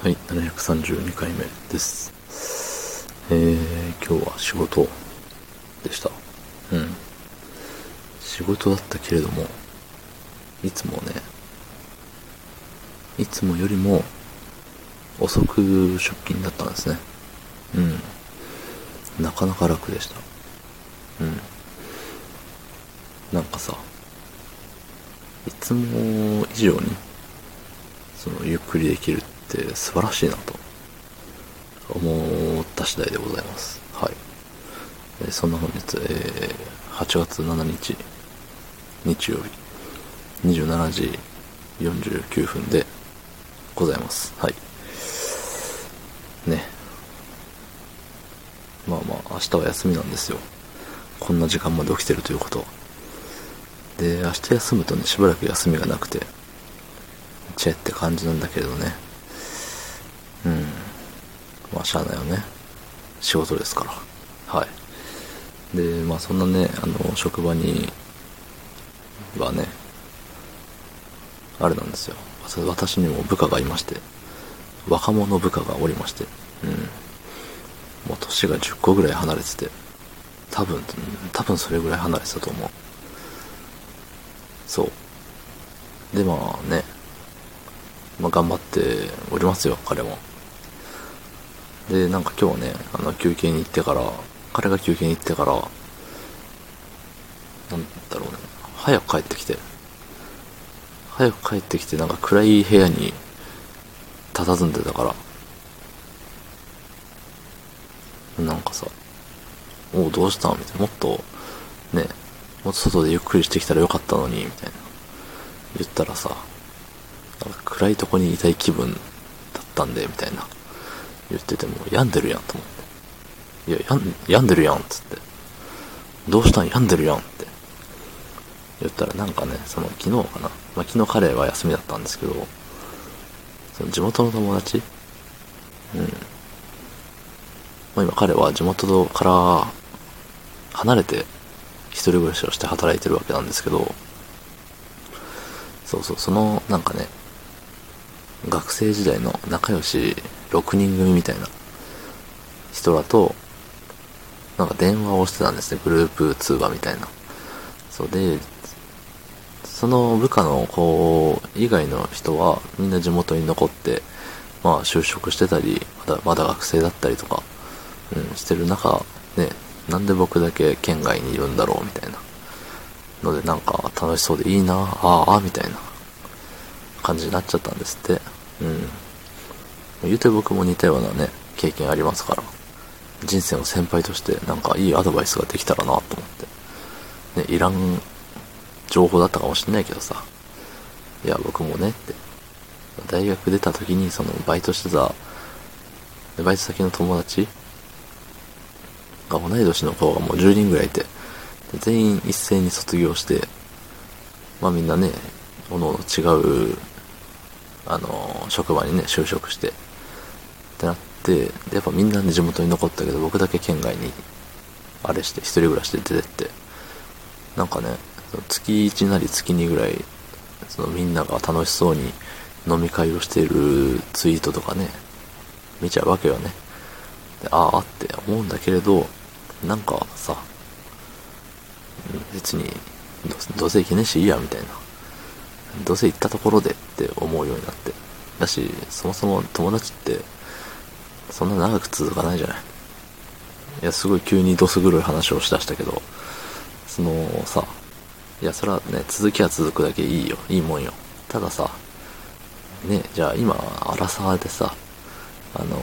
はい、732回目です。えー、今日は仕事でした。うん。仕事だったけれども、いつもね、いつもよりも遅く出勤だったんですね。うん。なかなか楽でした。うん。なんかさ、いつも以上に、その、ゆっくりできるって素晴らしいなと、思った次第でございます。はい。えそんな本日、えー、8月7日、日曜日、27時49分でございます。はい。ね。まあまあ、明日は休みなんですよ。こんな時間まで起きてるということ。で、明日休むとね、しばらく休みがなくて、チェって感じなんだけれどね。まあ、しゃあないよね。仕事ですから。はい。で、まあ、そんなね、あの、職場に、はね、あれなんですよ。私にも部下がいまして、若者部下がおりまして、うん。もう年が10個ぐらい離れてて、多分、多分それぐらい離れてたと思う。そう。で、まあね、まあ頑張っておりますよ、彼も。で、なんか今日ね、あの、休憩に行ってから、彼が休憩に行ってから、なんだろうね、早く帰ってきて、早く帰ってきて、なんか暗い部屋に佇んでたから、なんかさ、おうどうした？みたいな。もっと、ね、もっと外でゆっくりしてきたらよかったのに、みたいな。言ったらさ、なんか暗いとこにいたい気分だったんで、みたいな。言ってても、病んでるやんと思って。いや、病ん病んでるやんっ、つって。どうしたん？病んでるやんって。言ったらなんかね、その昨日かな。まあ、昨日彼は休みだったんですけど、その地元の友達？うん。まあ、今彼は地元から離れて一人暮らしをして働いてるわけなんですけど、そうそう、そのなんかね、学生時代の仲良し6人組みたいな人らと、なんか電話をしてたんですね、グループ通話みたいな。そうで、その部下の子以外の人はみんな地元に残って、まあ就職してたり、まだまだ学生だったりとか、うん、してる中、ね、なんで僕だけ県外にいるんだろうみたいな。のでなんか楽しそうでいいな、ああ、みたいな感じになっちゃったんですって。うん。言うて僕も似たようなね、経験ありますから。人生の先輩としてなんかいいアドバイスができたらなと思って。ね、いらん情報だったかもしれないけどさ。いや、僕もねって。大学出た時にそのバイトしてた、バイト先の友達が同い年の子がもう10人ぐらいいて、全員一斉に卒業して、まあみんなね、おのおの違う、あの、職場にね、就職して、ってなって、でやっぱみんなね、地元に残ったけど、僕だけ県外に、あれして、一人暮らしで出てって、なんかね、月1なり月2ぐらい、そのみんなが楽しそうに飲み会をしているツイートとかね、見ちゃうわけよね。でああって思うんだけれど、なんかさ、別にど、どうせ行けねえしいいや、みたいな。どうせ行ったところでって思うようになって。だし、そもそも友達って、そんな長く続かないじゃない。いや、すごい急にどす黒い話をしだしたけど、そのさ、いや、それはね、続きは続くだけいいよ。いいもんよ。たださ、ね、じゃあ今、アラサーでさ、あの、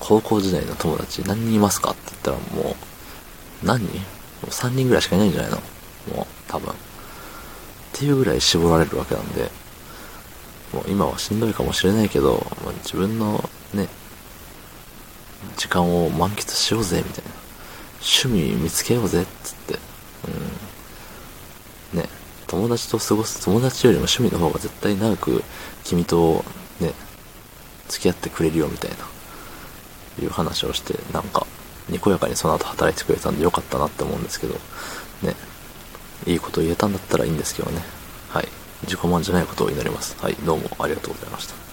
高校時代の友達何人いますかって言ったらもう、何？人もう ?3 人ぐらいしかいないんじゃないの？もう、多分。っていうぐらい絞られるわけなんで、もう今はしんどいかもしれないけど、もう自分のね、時間を満喫しようぜ、みたいな。趣味見つけようぜ、っつって。うん。ね、友達と過ごす、友達よりも趣味の方が絶対長く君とね、付き合ってくれるよ、みたいな。いう話をして、なんか、にこやかにその後働いてくれたんでよかったなって思うんですけど、ね、いいこと言えたんだったらいいんですけどね。はい。自己満じゃないことを祈ります。はい。どうもありがとうございました。